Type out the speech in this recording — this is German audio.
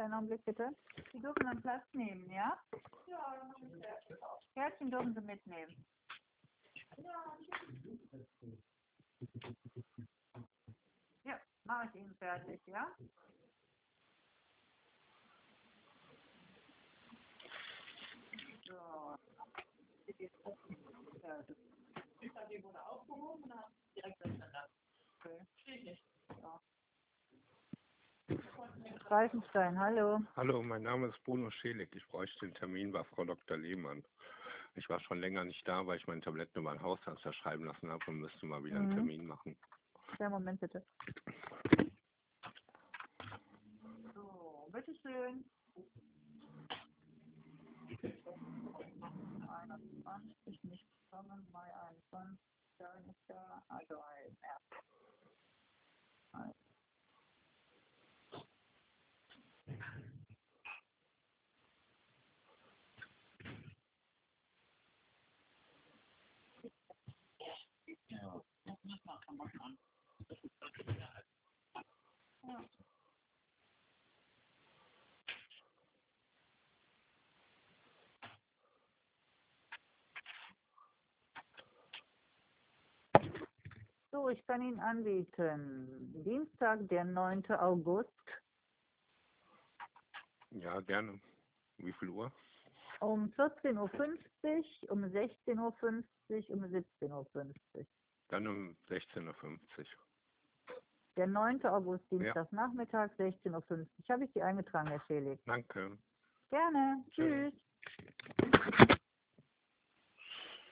Einen Augenblick bitte. Sie dürfen dann Platz nehmen, ja? Ja, Kärtchen dürfen Sie mitnehmen. Ja, mache ich Ihnen fertig, ja? So. Ist das die wurde aufgehoben oder direkt Greifenstein, hallo. Hallo, mein Name ist Bruno Schelig. Ich bräuchte den Termin bei Frau Dr. Lehmann. Ich war schon länger nicht da, weil ich meine Tabletten über den Hausarzt verschreiben lassen habe und müsste mal wieder einen Mhm. Termin machen. Ja, Moment bitte. So, bitteschön. 21, nicht kommen, Mai 21, dann ist ja, also März. Also. Ja. So, ich kann Ihnen anbieten. Dienstag, der 9. August Ja, gerne. Wie viel Uhr? um 14.50 Uhr, um 16.50 Uhr, um 17.50 Uhr. Dann um 16.50 Uhr. Der 9. August, Dienstagnachmittag, 16.50 Uhr. Habe ich Sie eingetragen, Herr Schelig? Danke. Gerne. Tschüss. Tschüss.